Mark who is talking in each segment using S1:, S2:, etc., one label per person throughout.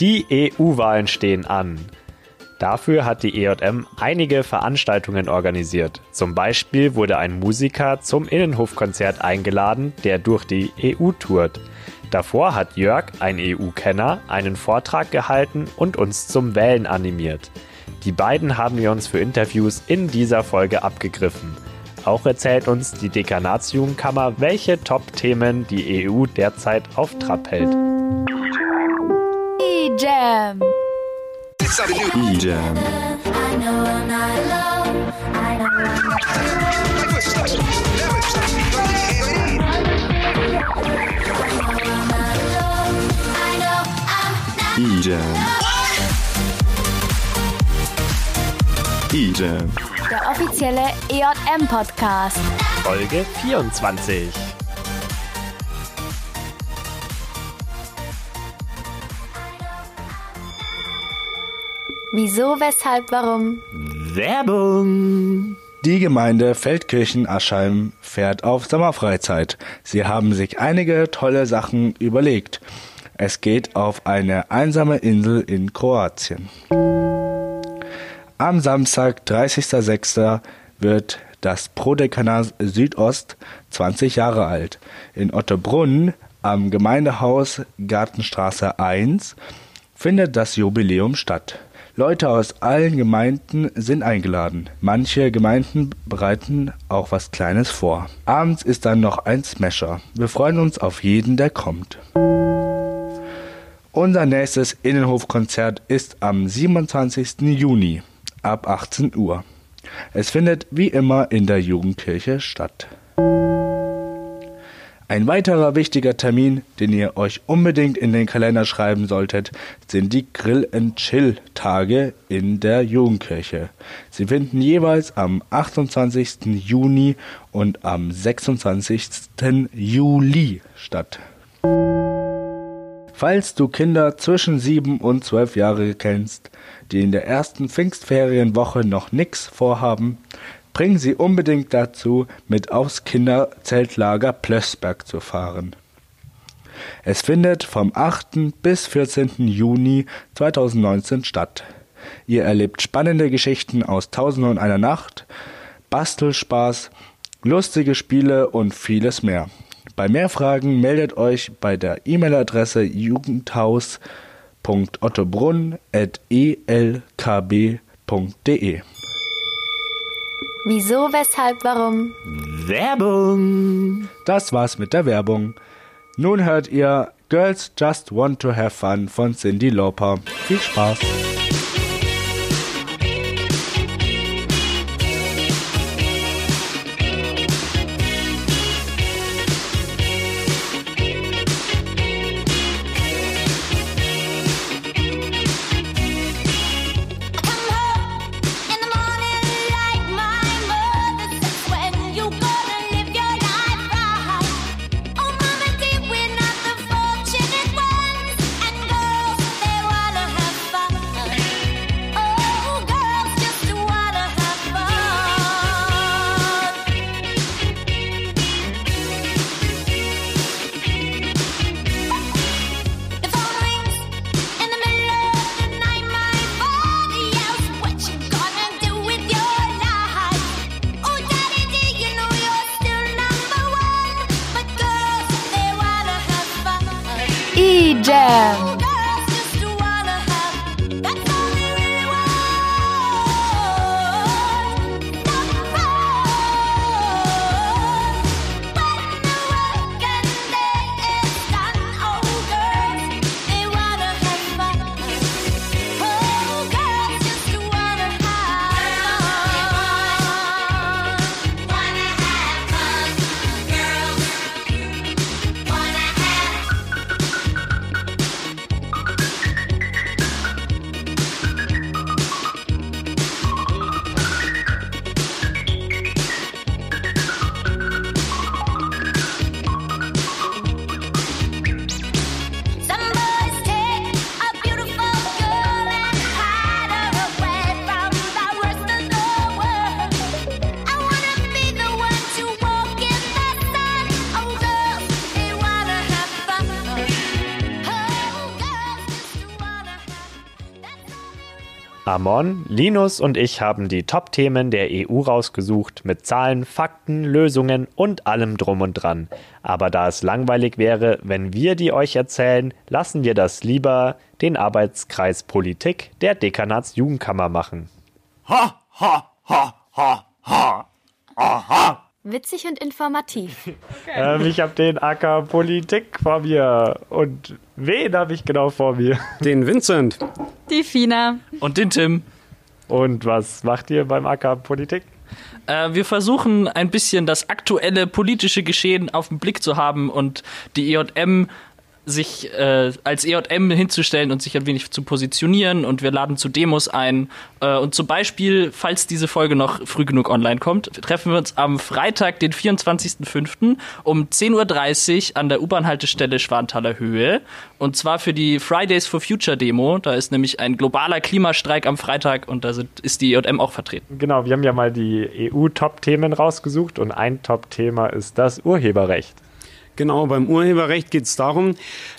S1: Die EU-Wahlen stehen an. Dafür hat die EJM einige Veranstaltungen organisiert. Zum Beispiel wurde ein Musiker zum Innenhofkonzert eingeladen, der durch die EU tourt. Davor hat Jörg, ein EU-Kenner, einen Vortrag gehalten und uns zum Wählen animiert. Die beiden haben wir uns für Interviews in dieser Folge abgegriffen. Auch erzählt uns die Dekanatsjugendkammer, welche Top-Themen die EU derzeit auf Trab hält.
S2: E-Jam.
S3: E-Jam. E-Jam. E-Jam.
S2: Der offizielle EJM-Podcast.
S1: Folge 24.
S2: Wieso, weshalb, warum?
S1: Werbung!
S4: Die Gemeinde Feldkirchen-Aschheim fährt auf Sommerfreizeit. Sie haben sich einige tolle Sachen überlegt. Es geht auf eine einsame Insel in Kroatien. Am Samstag, 30.06. wird das Prodekanat Südost 20 Jahre alt. In Ottobrunn am Gemeindehaus Gartenstraße 1 findet das Jubiläum statt. Leute aus allen Gemeinden sind eingeladen. Manche Gemeinden bereiten auch was Kleines vor. Abends ist dann noch ein Smasher. Wir freuen uns auf jeden, der kommt. Unser nächstes Innenhofkonzert ist am 27. Juni ab 18 Uhr. Es findet wie immer in der Jugendkirche statt. Ein weiterer wichtiger Termin, den ihr euch unbedingt in den Kalender schreiben solltet, sind die Grill and Chill Tage in der Jugendkirche. Sie finden jeweils am 28. Juni und am 26. Juli statt. Falls du Kinder zwischen 7 und 12 Jahre kennst, die in der ersten Pfingstferienwoche noch nix vorhaben, bring sie unbedingt dazu, mit aufs Kinderzeltlager Plössberg zu fahren. Es findet vom 8. bis 14. Juni 2019 statt. Ihr erlebt spannende Geschichten aus Tausend und einer Nacht, Bastelspaß, lustige Spiele und vieles mehr. Bei mehr Fragen meldet euch bei der E-Mail-Adresse jugendhaus.ottobrunn.elkb.de.
S2: Wieso, weshalb, warum?
S1: Werbung!
S4: Das war's mit der Werbung. Nun hört ihr Girls Just Want to Have Fun von Cindy Lauper. Viel Spaß!
S2: E-Jam.
S1: Amon, Linus und ich haben die Top-Themen der EU rausgesucht mit Zahlen, Fakten, Lösungen und allem drum und dran. Aber da es langweilig wäre, wenn wir die euch erzählen, lassen wir das lieber den Arbeitskreis Politik der Dekanatsjugendkammer machen.
S3: Ha, ha, ha, ha, ha. Aha.
S2: Witzig und informativ.
S1: Ähm, ich habe den Acker Politik vor mir. Und wen habe ich genau vor mir?
S5: Den Vincent.
S6: Die Fina.
S7: Und den Tim.
S1: Und was macht ihr beim Acker Politik?
S7: Äh, wir versuchen ein bisschen das aktuelle politische Geschehen auf den Blick zu haben und die EJM sich äh, als EJM hinzustellen und sich ein wenig zu positionieren und wir laden zu Demos ein. Äh, und zum Beispiel, falls diese Folge noch früh genug online kommt, treffen wir uns am Freitag, den 24.05. um 10.30 Uhr an der U-Bahn-Haltestelle Schwanthaler Höhe. Und zwar für die Fridays for Future Demo. Da ist nämlich ein globaler Klimastreik am Freitag und da sind, ist die EJM auch vertreten.
S1: Genau, wir haben ja mal die EU-Top-Themen rausgesucht und ein Top-Thema ist das Urheberrecht.
S5: Genau, beim Urheberrecht geht es darum,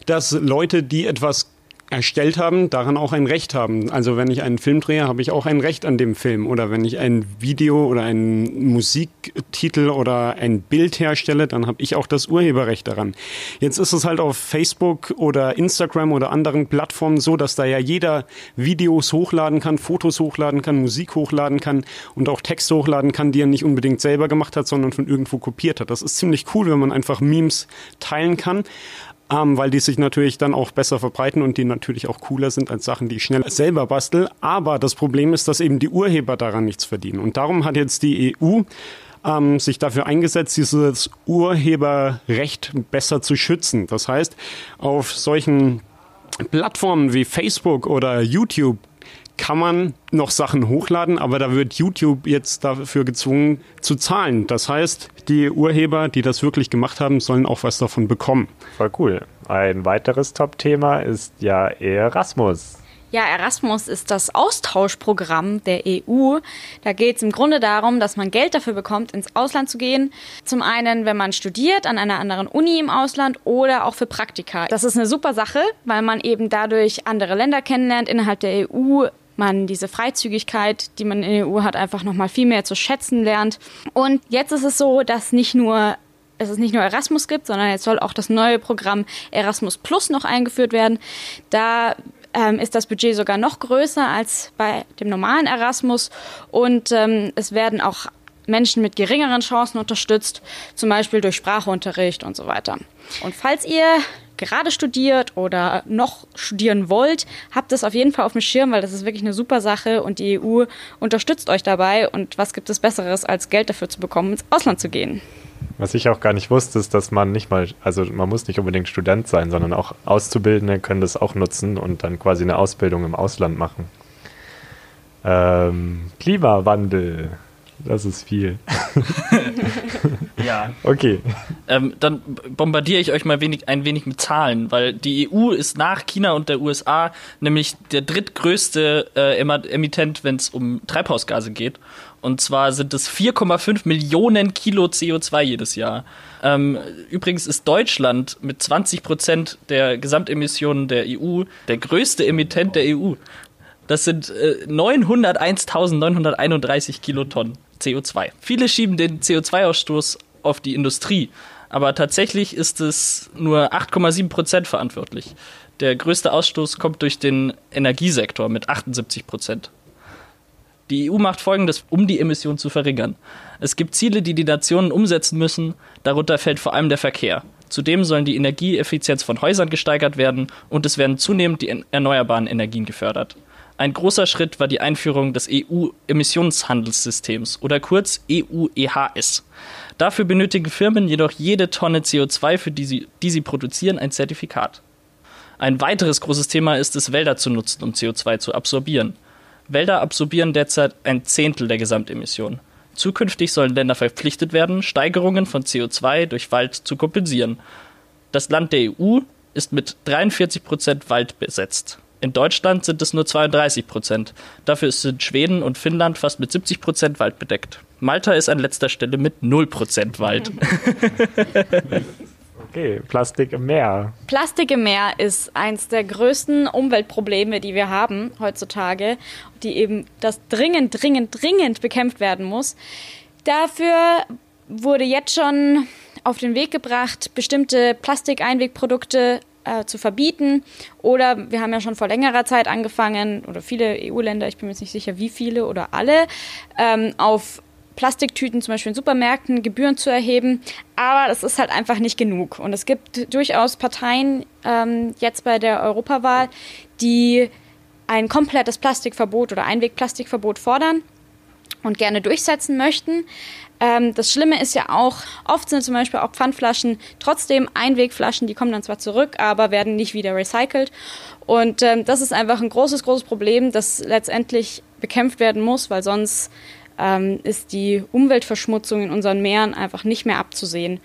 S5: dass Leute, die etwas erstellt haben, daran auch ein Recht haben. Also wenn ich einen Film drehe, habe ich auch ein Recht an dem Film. Oder wenn ich ein Video oder einen Musiktitel oder ein Bild herstelle, dann habe ich auch das Urheberrecht daran. Jetzt ist es halt auf Facebook oder Instagram oder anderen Plattformen so, dass da ja jeder Videos hochladen kann, Fotos hochladen kann, Musik hochladen kann und auch Texte hochladen kann, die er nicht unbedingt selber gemacht hat, sondern von irgendwo kopiert hat. Das ist ziemlich cool, wenn man einfach Memes teilen kann ähm, weil die sich natürlich dann auch besser verbreiten und die natürlich auch cooler sind als Sachen, die ich schnell selber bastel. Aber das Problem ist, dass eben die Urheber daran nichts verdienen. Und darum hat jetzt die EU ähm, sich dafür eingesetzt, dieses Urheberrecht besser zu schützen. Das heißt, auf solchen Plattformen wie Facebook oder YouTube kann man noch Sachen hochladen, aber da wird YouTube jetzt dafür gezwungen zu zahlen. Das heißt, die Urheber, die das wirklich gemacht haben, sollen auch was davon bekommen.
S1: Voll cool. Ein weiteres Top-Thema ist ja Erasmus.
S6: Ja, Erasmus ist das Austauschprogramm der EU. Da geht es im Grunde darum, dass man Geld dafür bekommt, ins Ausland zu gehen. Zum einen, wenn man studiert an einer anderen Uni im Ausland oder auch für Praktika. Das ist eine super Sache, weil man eben dadurch andere Länder kennenlernt innerhalb der EU, man diese Freizügigkeit, die man in der EU hat, einfach nochmal viel mehr zu schätzen lernt. Und jetzt ist es so, dass nicht nur dass es nicht nur Erasmus gibt, sondern jetzt soll auch das neue Programm Erasmus Plus noch eingeführt werden. Da ähm, ist das Budget sogar noch größer als bei dem normalen Erasmus und ähm, es werden auch Menschen mit geringeren Chancen unterstützt, zum Beispiel durch Sprachunterricht und so weiter. Und falls ihr gerade studiert oder noch studieren wollt, habt es auf jeden Fall auf dem Schirm, weil das ist wirklich eine super Sache und die EU unterstützt euch dabei. Und was gibt es Besseres, als Geld dafür zu bekommen, ins Ausland zu gehen?
S1: Was ich auch gar nicht wusste, ist, dass man nicht mal, also man muss nicht unbedingt Student sein, sondern auch Auszubildende können das auch nutzen und dann quasi eine Ausbildung im Ausland machen. Ähm, Klimawandel. Das ist viel.
S7: ja.
S1: Okay.
S7: Ähm, dann bombardiere ich euch mal wenig, ein wenig mit Zahlen, weil die EU ist nach China und der USA nämlich der drittgrößte äh, Emittent, wenn es um Treibhausgase geht. Und zwar sind es 4,5 Millionen Kilo CO2 jedes Jahr. Ähm, übrigens ist Deutschland mit 20 Prozent der Gesamtemissionen der EU der größte Emittent der EU. Das sind äh, 901.931 Kilotonnen. CO2. Viele schieben den CO2-Ausstoß auf die Industrie, aber tatsächlich ist es nur 8,7 Prozent verantwortlich. Der größte Ausstoß kommt durch den Energiesektor mit 78 Prozent. Die EU macht Folgendes, um die Emissionen zu verringern. Es gibt Ziele, die die Nationen umsetzen müssen, darunter fällt vor allem der Verkehr. Zudem sollen die Energieeffizienz von Häusern gesteigert werden und es werden zunehmend die erneuerbaren Energien gefördert. Ein großer Schritt war die Einführung des EU-Emissionshandelssystems oder kurz EU-EHS. Dafür benötigen Firmen jedoch jede Tonne CO2, für die sie, die sie produzieren, ein Zertifikat. Ein weiteres großes Thema ist es, Wälder zu nutzen, um CO2 zu absorbieren. Wälder absorbieren derzeit ein Zehntel der Gesamtemissionen. Zukünftig sollen Länder verpflichtet werden, Steigerungen von CO2 durch Wald zu kompensieren. Das Land der EU ist mit 43 Prozent Wald besetzt. In Deutschland sind es nur 32 Prozent. Dafür sind Schweden und Finnland fast mit 70 Prozent Wald bedeckt. Malta ist an letzter Stelle mit 0 Prozent Wald.
S1: Okay, Plastik im Meer.
S6: Plastik im Meer ist eins der größten Umweltprobleme, die wir haben heutzutage, die eben das dringend, dringend, dringend bekämpft werden muss. Dafür wurde jetzt schon auf den Weg gebracht, bestimmte Plastikeinwegprodukte äh, zu verbieten. Oder wir haben ja schon vor längerer Zeit angefangen, oder viele EU-Länder, ich bin mir jetzt nicht sicher, wie viele oder alle, ähm, auf Plastiktüten zum Beispiel in Supermärkten Gebühren zu erheben. Aber das ist halt einfach nicht genug. Und es gibt durchaus Parteien ähm, jetzt bei der Europawahl, die ein komplettes Plastikverbot oder Einwegplastikverbot fordern und gerne durchsetzen möchten. Ähm, das Schlimme ist ja auch, oft sind zum Beispiel auch Pfandflaschen trotzdem Einwegflaschen, die kommen dann zwar zurück, aber werden nicht wieder recycelt. Und ähm, das ist einfach ein großes, großes Problem, das letztendlich bekämpft werden muss, weil sonst ähm, ist die Umweltverschmutzung in unseren Meeren einfach nicht mehr abzusehen.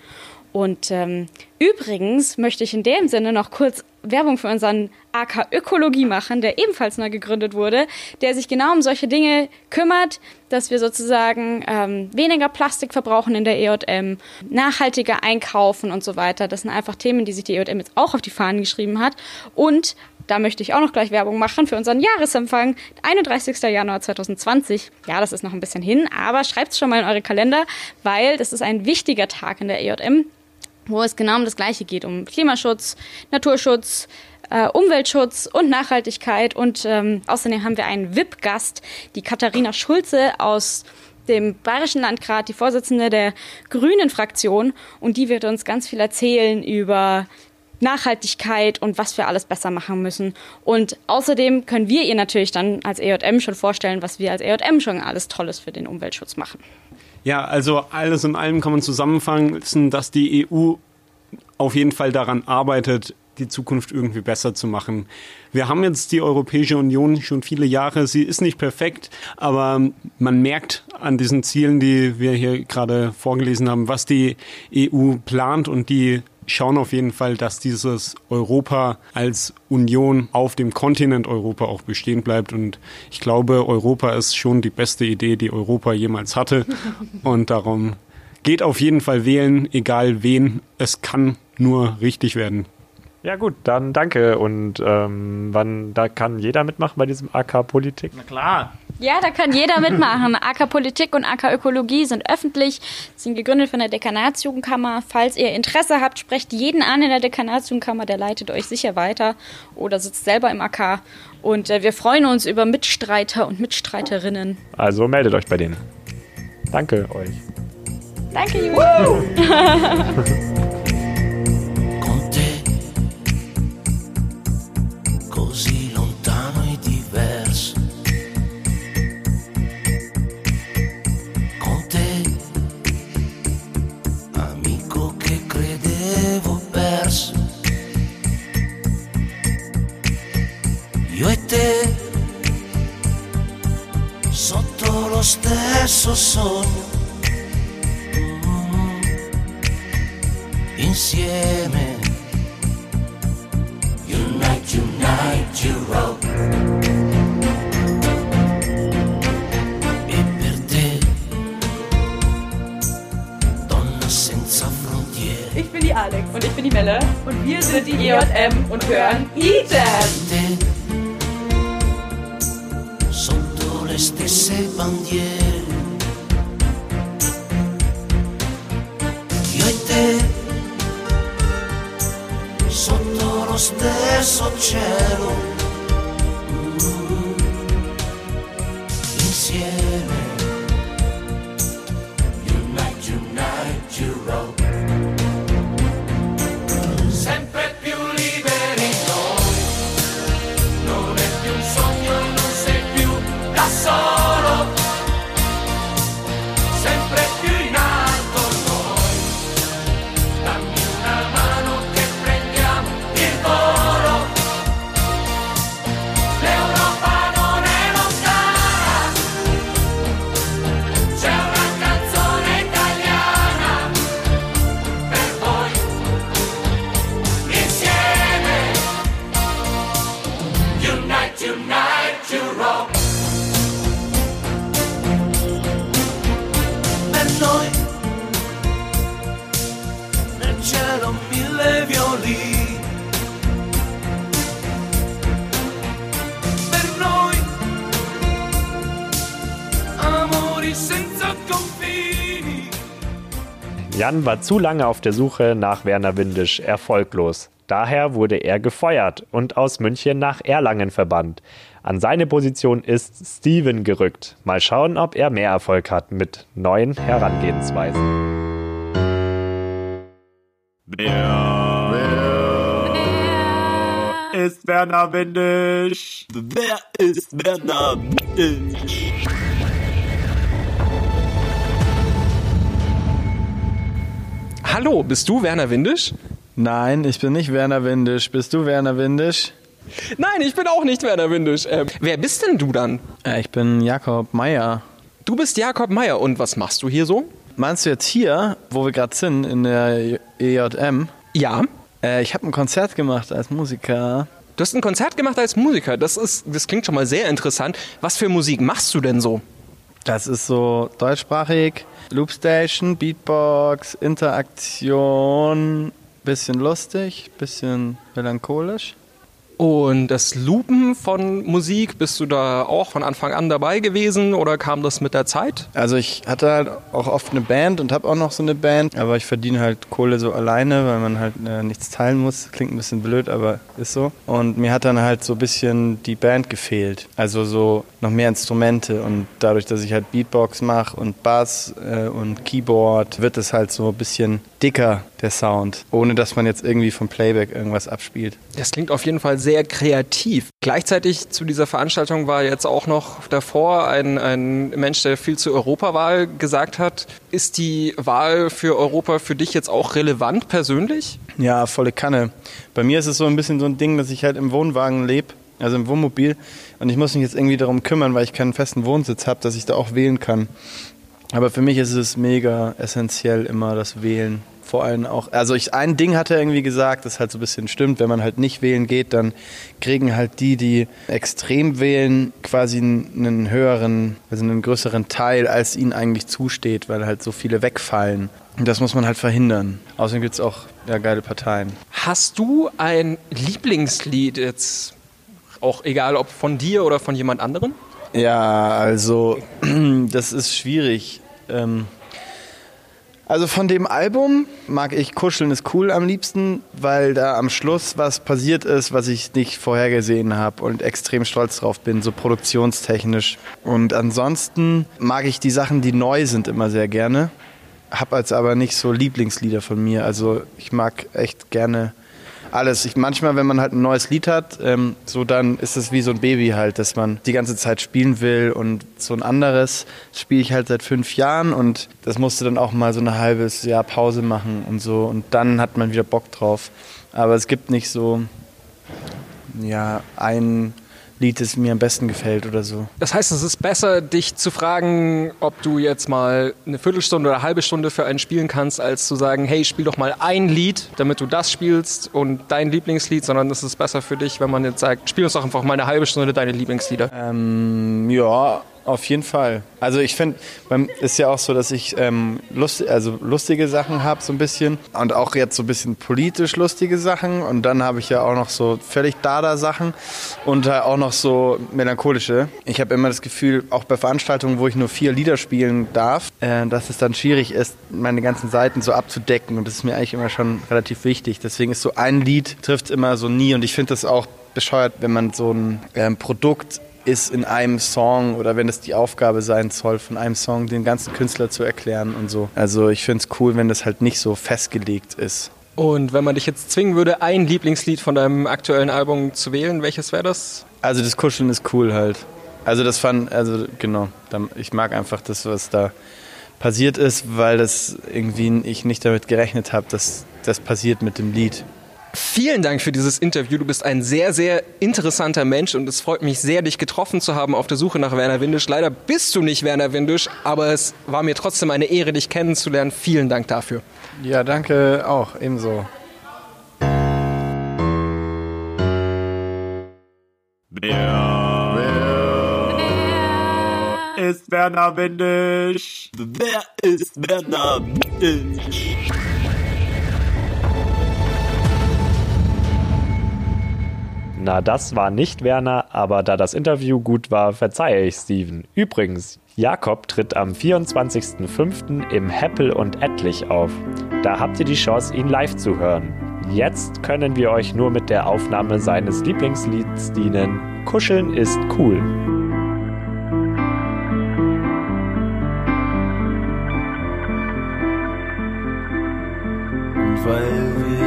S6: Und ähm, übrigens möchte ich in dem Sinne noch kurz Werbung für unseren AK Ökologie machen, der ebenfalls neu gegründet wurde, der sich genau um solche Dinge kümmert, dass wir sozusagen ähm, weniger Plastik verbrauchen in der EJM, nachhaltiger einkaufen und so weiter. Das sind einfach Themen, die sich die EJM jetzt auch auf die Fahnen geschrieben hat. Und da möchte ich auch noch gleich Werbung machen für unseren Jahresempfang, 31. Januar 2020. Ja, das ist noch ein bisschen hin, aber schreibt es schon mal in eure Kalender, weil das ist ein wichtiger Tag in der EJM wo es genau um das Gleiche geht, um Klimaschutz, Naturschutz, äh, Umweltschutz und Nachhaltigkeit. Und ähm, außerdem haben wir einen VIP-Gast, die Katharina Schulze aus dem Bayerischen Landrat, die Vorsitzende der Grünen Fraktion. Und die wird uns ganz viel erzählen über Nachhaltigkeit und was wir alles besser machen müssen. Und außerdem können wir ihr natürlich dann als EJM schon vorstellen, was wir als EJM schon alles Tolles für den Umweltschutz machen.
S5: Ja, also alles in allem kann man zusammenfassen, dass die EU auf jeden Fall daran arbeitet, die Zukunft irgendwie besser zu machen. Wir haben jetzt die Europäische Union schon viele Jahre. Sie ist nicht perfekt, aber man merkt an diesen Zielen, die wir hier gerade vorgelesen haben, was die EU plant und die schauen auf jeden Fall, dass dieses Europa als Union auf dem Kontinent Europa auch bestehen bleibt. Und ich glaube, Europa ist schon die beste Idee, die Europa jemals hatte. Und darum geht auf jeden Fall wählen, egal wen. Es kann nur richtig werden.
S1: Ja gut, dann danke. Und ähm, wann da kann jeder mitmachen bei diesem AK Politik?
S7: Na klar.
S6: Ja, da kann jeder mitmachen. AK Politik und AK Ökologie sind öffentlich, sind gegründet von der Dekanatsjugendkammer. Falls ihr Interesse habt, sprecht jeden an in der Dekanatsjugendkammer, der leitet euch sicher weiter oder sitzt selber im AK. Und äh, wir freuen uns über Mitstreiter und Mitstreiterinnen.
S1: Also meldet euch bei denen. Danke euch.
S6: Danke, Julia.
S8: Io e te, sotto lo stesso sogno. Mm, Insieme Unite, unite, Europe. E per te, donna senza frontiere.
S9: Ich bin die Alex. Und ich bin die Melle. Und wir sind die EJM und hören E-Jam.
S8: Stesse bandiere. Io e te, sotto lo stesso cielo.
S1: Jan war zu lange auf der Suche nach Werner Windisch erfolglos. Daher wurde er gefeuert und aus München nach Erlangen verbannt. An seine Position ist Steven gerückt. Mal schauen, ob er mehr Erfolg hat mit neuen Herangehensweisen.
S3: Ist Werner Windisch.
S10: Wer ist Werner Windisch?
S11: Hallo, bist du Werner Windisch?
S12: Nein, ich bin nicht Werner Windisch. Bist du Werner Windisch?
S11: Nein, ich bin auch nicht Werner Windisch. Ähm, wer bist denn du dann?
S12: Äh, ich bin Jakob Meyer.
S11: Du bist Jakob Meyer und was machst du hier so?
S12: Meinst du jetzt hier, wo wir gerade sind, in der EJM?
S11: Ja.
S12: Äh, ich habe ein Konzert gemacht als Musiker.
S11: Du hast ein Konzert gemacht als Musiker. Das, ist, das klingt schon mal sehr interessant. Was für Musik machst du denn so?
S12: Das ist so deutschsprachig, Loopstation, Beatbox, Interaktion, bisschen lustig, bisschen melancholisch.
S11: Und das Loopen von Musik, bist du da auch von Anfang an dabei gewesen oder kam das mit der Zeit?
S12: Also ich hatte halt auch oft eine Band und habe auch noch so eine Band, aber ich verdiene halt Kohle so alleine, weil man halt äh, nichts teilen muss. Klingt ein bisschen blöd, aber ist so. Und mir hat dann halt so ein bisschen die Band gefehlt. Also so noch mehr Instrumente und dadurch, dass ich halt Beatbox mache und Bass äh, und Keyboard, wird es halt so ein bisschen dicker, der Sound, ohne dass man jetzt irgendwie vom Playback irgendwas abspielt.
S11: Das klingt auf jeden Fall sehr kreativ. Gleichzeitig zu dieser Veranstaltung war jetzt auch noch davor ein, ein Mensch, der viel zur Europawahl gesagt hat. Ist die Wahl für Europa für dich jetzt auch relevant persönlich?
S12: Ja, volle Kanne. Bei mir ist es so ein bisschen so ein Ding, dass ich halt im Wohnwagen lebe, also im Wohnmobil, und ich muss mich jetzt irgendwie darum kümmern, weil ich keinen festen Wohnsitz habe, dass ich da auch wählen kann. Aber für mich ist es mega essentiell immer das Wählen. Vor allem auch, also ich, ein Ding hat er irgendwie gesagt, das halt so ein bisschen stimmt, wenn man halt nicht wählen geht, dann kriegen halt die, die extrem wählen, quasi einen höheren, also einen größeren Teil, als ihnen eigentlich zusteht, weil halt so viele wegfallen. Und das muss man halt verhindern. Außerdem gibt es auch ja, geile Parteien.
S11: Hast du ein Lieblingslied jetzt, auch egal ob von dir oder von jemand anderen?
S12: Ja, also das ist schwierig. Ähm, also von dem Album mag ich Kuscheln ist cool am liebsten, weil da am Schluss was passiert ist, was ich nicht vorhergesehen habe und extrem stolz drauf bin, so produktionstechnisch. Und ansonsten mag ich die Sachen, die neu sind, immer sehr gerne. Hab als aber nicht so Lieblingslieder von mir. Also ich mag echt gerne alles. Ich, manchmal, wenn man halt ein neues Lied hat, ähm, so dann ist es wie so ein Baby halt, dass man die ganze Zeit spielen will und so ein anderes spiele ich halt seit fünf Jahren und das musste dann auch mal so ein halbes Jahr Pause machen und so und dann hat man wieder Bock drauf. Aber es gibt nicht so, ja, ein Lied, das mir am besten gefällt oder so.
S11: Das heißt, es ist besser, dich zu fragen, ob du jetzt mal eine Viertelstunde oder eine halbe Stunde für einen spielen kannst, als zu sagen, hey, spiel doch mal ein Lied, damit du das spielst und dein Lieblingslied, sondern es ist besser für dich, wenn man jetzt sagt, spiel uns doch einfach mal eine halbe Stunde deine Lieblingslieder.
S12: Ähm, ja, auf jeden Fall. Also ich finde, ist ja auch so, dass ich ähm, lust, also lustige Sachen habe so ein bisschen und auch jetzt so ein bisschen politisch lustige Sachen und dann habe ich ja auch noch so völlig Dada-Sachen und äh, auch noch so melancholische. Ich habe immer das Gefühl, auch bei Veranstaltungen, wo ich nur vier Lieder spielen darf, äh, dass es dann schwierig ist, meine ganzen Seiten so abzudecken und das ist mir eigentlich immer schon relativ wichtig. Deswegen ist so ein Lied trifft immer so nie und ich finde das auch bescheuert, wenn man so ein ähm, Produkt ist in einem Song oder wenn es die Aufgabe sein soll, von einem Song den ganzen Künstler zu erklären und so. Also ich finde es cool, wenn das halt nicht so festgelegt ist.
S11: Und wenn man dich jetzt zwingen würde, ein Lieblingslied von deinem aktuellen Album zu wählen, welches wäre das?
S12: Also das Kuscheln ist cool halt. Also das fand, also genau, ich mag einfach das, was da passiert ist, weil das irgendwie ich nicht damit gerechnet habe, dass das passiert mit dem Lied.
S11: Vielen Dank für dieses Interview. Du bist ein sehr, sehr interessanter Mensch und es freut mich sehr, dich getroffen zu haben auf der Suche nach Werner Windisch. Leider bist du nicht Werner Windisch, aber es war mir trotzdem eine Ehre, dich kennenzulernen. Vielen Dank dafür.
S12: Ja, danke auch, ebenso.
S3: Wer ist Werner Windisch?
S10: Wer ist Werner Windisch?
S1: Na, das war nicht Werner, aber da das Interview gut war, verzeihe ich Steven. Übrigens, Jakob tritt am 24.05. im Heppel und Etlich auf. Da habt ihr die Chance, ihn live zu hören. Jetzt können wir euch nur mit der Aufnahme seines Lieblingslieds dienen. Kuscheln ist cool.
S13: Weil wir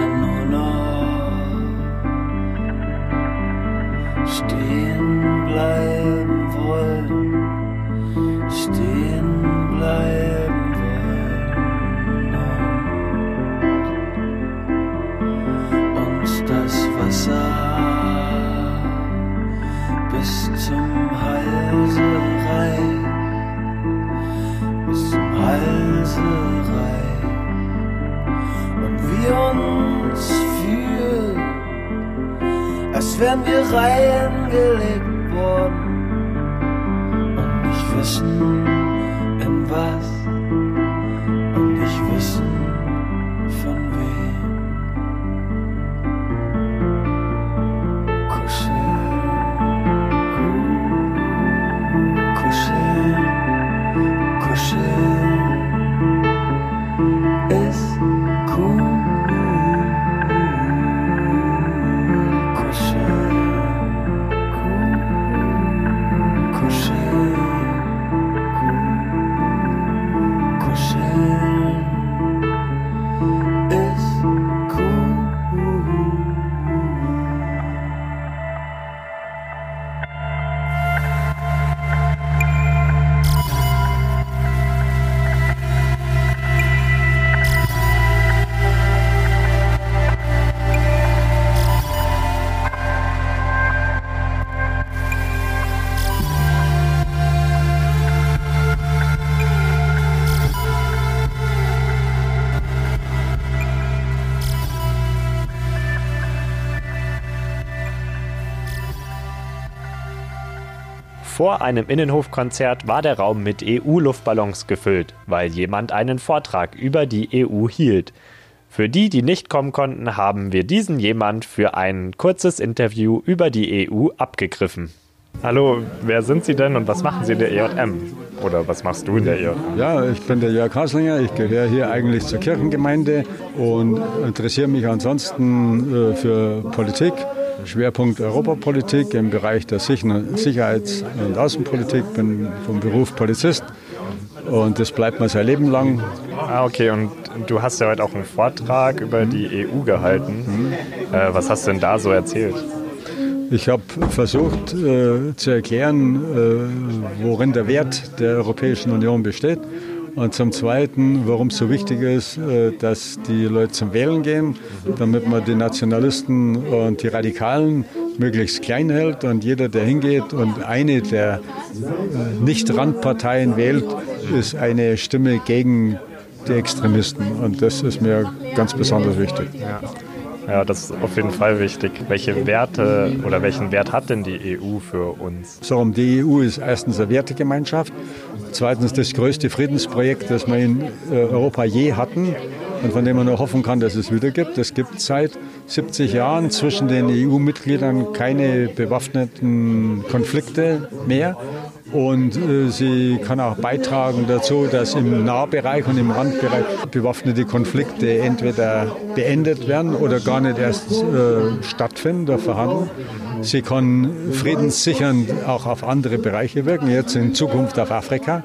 S1: Vor einem Innenhofkonzert war der Raum mit EU-Luftballons gefüllt, weil jemand einen Vortrag über die EU hielt. Für die, die nicht kommen konnten, haben wir diesen jemand für ein kurzes Interview über die EU abgegriffen. Hallo, wer sind Sie denn und was machen Sie in der EJM? Oder was machst du in der EJM?
S14: Ja, ich bin der Jörg Haslinger. Ich gehöre hier eigentlich zur Kirchengemeinde und interessiere mich ansonsten äh, für Politik. Schwerpunkt Europapolitik im Bereich der Sicher- Sicherheits- und Außenpolitik. Bin vom Beruf Polizist und das bleibt mir sein Leben lang.
S1: Ah, okay, und du hast ja heute auch einen Vortrag über die EU gehalten. Äh, was hast du denn da so erzählt?
S14: Ich habe versucht äh, zu erklären, äh, worin der Wert der Europäischen Union besteht. Und zum Zweiten, warum es so wichtig ist, äh, dass die Leute zum Wählen gehen, damit man die Nationalisten und die Radikalen möglichst klein hält. Und jeder, der hingeht und eine der äh, Nicht-Randparteien wählt, ist eine Stimme gegen die Extremisten. Und das ist mir ganz besonders wichtig.
S1: Ja. Ja, das ist auf jeden Fall wichtig. Welche Werte oder welchen Wert hat denn die EU für uns?
S14: So, die EU ist erstens eine Wertegemeinschaft, zweitens das größte Friedensprojekt, das wir in äh, Europa je hatten und von dem man nur hoffen kann, dass es wieder gibt. Es gibt seit 70 Jahren zwischen den EU-Mitgliedern keine bewaffneten Konflikte mehr. Und äh, sie kann auch beitragen dazu, dass im Nahbereich und im Randbereich bewaffnete Konflikte entweder beendet werden oder gar nicht erst äh, stattfinden oder verhandeln. Sie kann friedenssichernd auch auf andere Bereiche wirken, jetzt in Zukunft auf Afrika.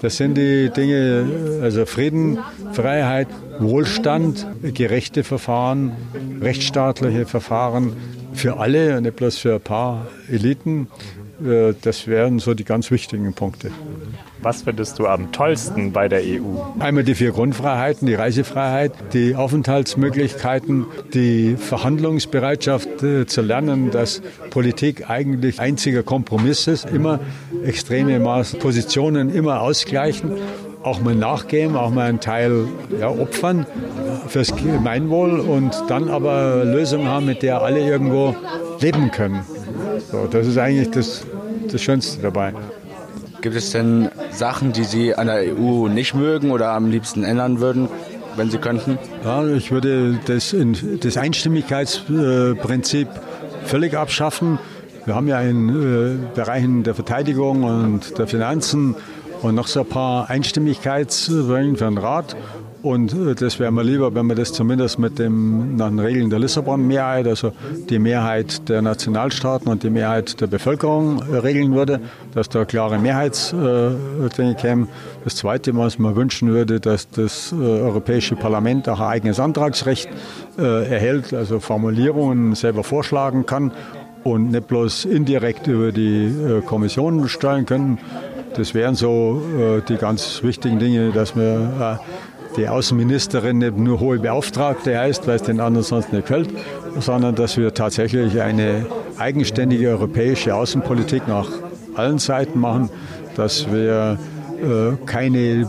S14: Das sind die Dinge, also Frieden, Freiheit, Wohlstand, gerechte Verfahren, rechtsstaatliche Verfahren für alle und nicht bloß für ein paar Eliten. Äh, Das wären so die ganz wichtigen Punkte.
S1: Was findest du am tollsten bei der EU?
S14: Einmal die vier Grundfreiheiten, die Reisefreiheit, die Aufenthaltsmöglichkeiten, die Verhandlungsbereitschaft äh, zu lernen, dass Politik eigentlich einziger Kompromiss ist, immer extreme Maß Positionen immer ausgleichen, auch mal nachgeben, auch mal einen Teil ja, opfern fürs Gemeinwohl und dann aber Lösungen haben, mit der alle irgendwo leben können. So, das ist eigentlich das, das Schönste dabei.
S15: Gibt es denn Sachen, die Sie an der EU nicht mögen oder am liebsten ändern würden, wenn Sie könnten?
S14: Ja, ich würde das, in- das Einstimmigkeitsprinzip völlig abschaffen. Wir haben ja in äh, Bereichen der Verteidigung und der Finanzen und noch so ein paar Einstimmigkeitsregeln für den Rat. Und äh, das wäre mir lieber, wenn man das zumindest mit dem, nach den Regeln der Lissabon-Mehrheit, also die Mehrheit der Nationalstaaten und die Mehrheit der Bevölkerung äh, regeln würde, dass da klare Mehrheitsdinge kämen. Das Zweite, was man wünschen würde, dass das äh, Europäische Parlament auch ein eigenes Antragsrecht erhält, also Formulierungen selber vorschlagen kann und nicht bloß indirekt über die Kommission steuern können. Das wären so äh, die ganz wichtigen Dinge, dass wir äh, die Außenministerin nicht nur hohe Beauftragte heißt, weil es den anderen sonst nicht gefällt, sondern dass wir tatsächlich eine eigenständige europäische Außenpolitik nach allen Seiten machen, dass wir äh, keine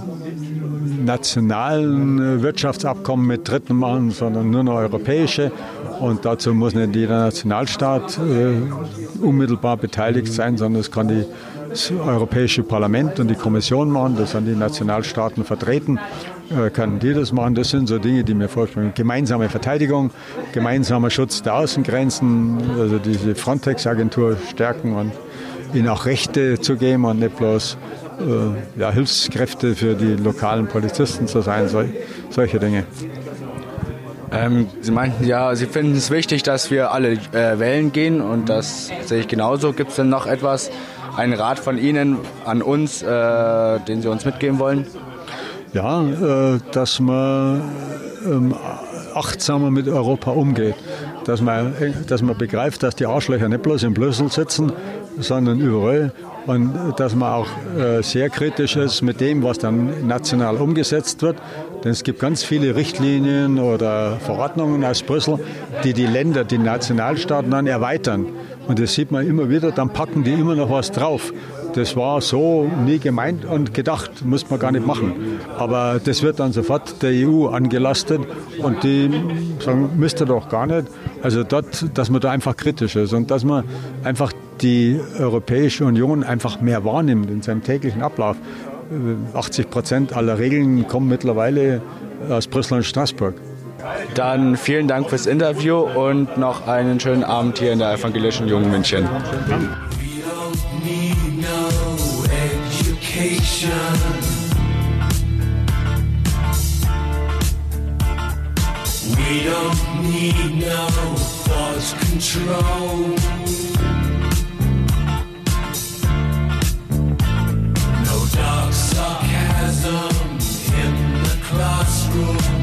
S14: nationalen äh, Wirtschaftsabkommen mit Dritten machen, sondern nur noch europäische. Und dazu muss nicht jeder Nationalstaat äh, unmittelbar beteiligt sein, sondern es kann die, das Europäische Parlament und die Kommission machen, das sind die Nationalstaaten vertreten, äh, können die das machen. Das sind so Dinge, die mir vorstellen. Gemeinsame Verteidigung, gemeinsamer Schutz der Außengrenzen, also diese Frontex-Agentur stärken und ihnen auch Rechte zu geben und nicht bloß äh, ja, Hilfskräfte für die lokalen Polizisten zu sein, sol solche Dinge.
S15: Ähm, Sie meinten ja, Sie finden es wichtig, dass wir alle äh, wählen gehen und das sehe ich genauso. Gibt es denn noch etwas, einen Rat von Ihnen an uns, äh, den Sie uns mitgeben wollen?
S14: Ja, äh, dass man ähm, achtsamer mit Europa umgeht. Dass man, dass man begreift, dass die Arschlöcher nicht bloß in Brüssel sitzen, sondern überall. Und dass man auch äh, sehr kritisch ist mit dem, was dann national umgesetzt wird. Denn es gibt ganz viele Richtlinien oder Verordnungen aus Brüssel, die die Länder, die Nationalstaaten dann erweitern. Und das sieht man immer wieder, dann packen die immer noch was drauf. Das war so nie gemeint und gedacht, muss man gar nicht machen. Aber das wird dann sofort der EU angelastet und die sagen, müsst ihr doch gar nicht. Also dort, dass man da einfach kritisch ist und dass man einfach die Europäische Union einfach mehr wahrnimmt in seinem täglichen Ablauf. 80 Prozent aller Regeln kommen mittlerweile aus Brüssel und Straßburg.
S15: Dann vielen Dank fürs Interview und noch einen schönen Abend hier in der Evangelischen Jungen München.
S8: Education. We don't need no thought control. No dark sarcasm in the classroom.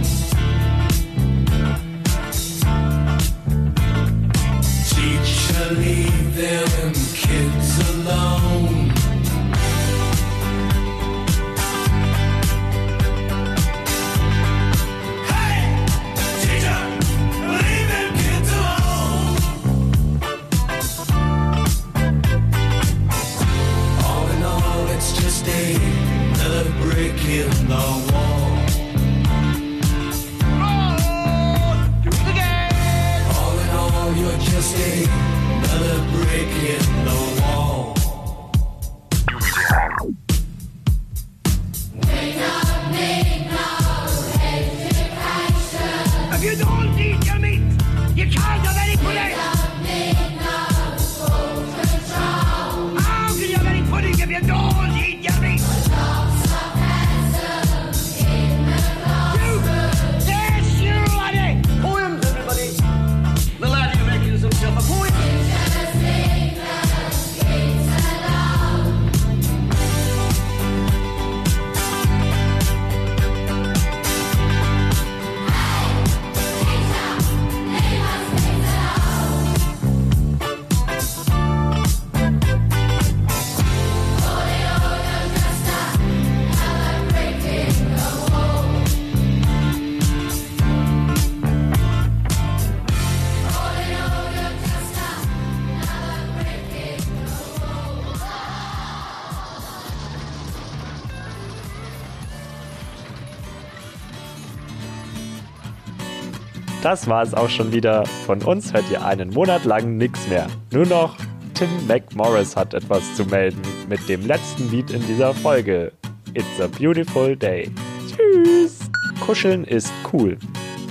S1: Das war es auch schon wieder. Von uns hört ihr einen Monat lang nichts mehr. Nur noch Tim McMorris hat etwas zu melden mit dem letzten Lied in dieser Folge. It's a beautiful day. Tschüss. Kuscheln ist cool.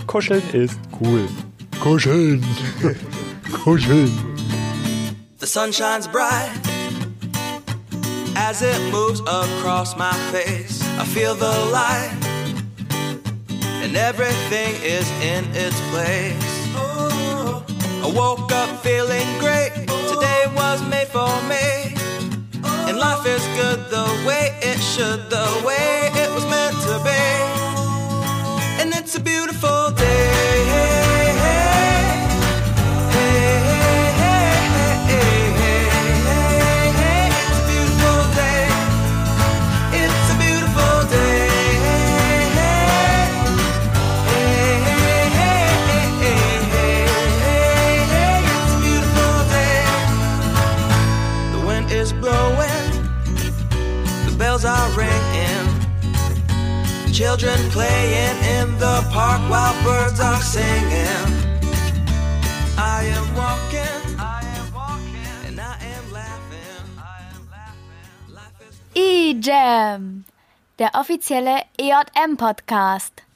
S1: Kuscheln ist cool. Kuscheln. Kuscheln.
S16: The sun shines bright as it moves across my face. I feel the light, and everything is in its place. I woke up feeling great. Today was made for me. And life is good the way it should, the way Children playing in the park while birds are singing. I am walking, I am walking, and I am laughing.
S2: E-Jam, der offizielle EJM-Podcast.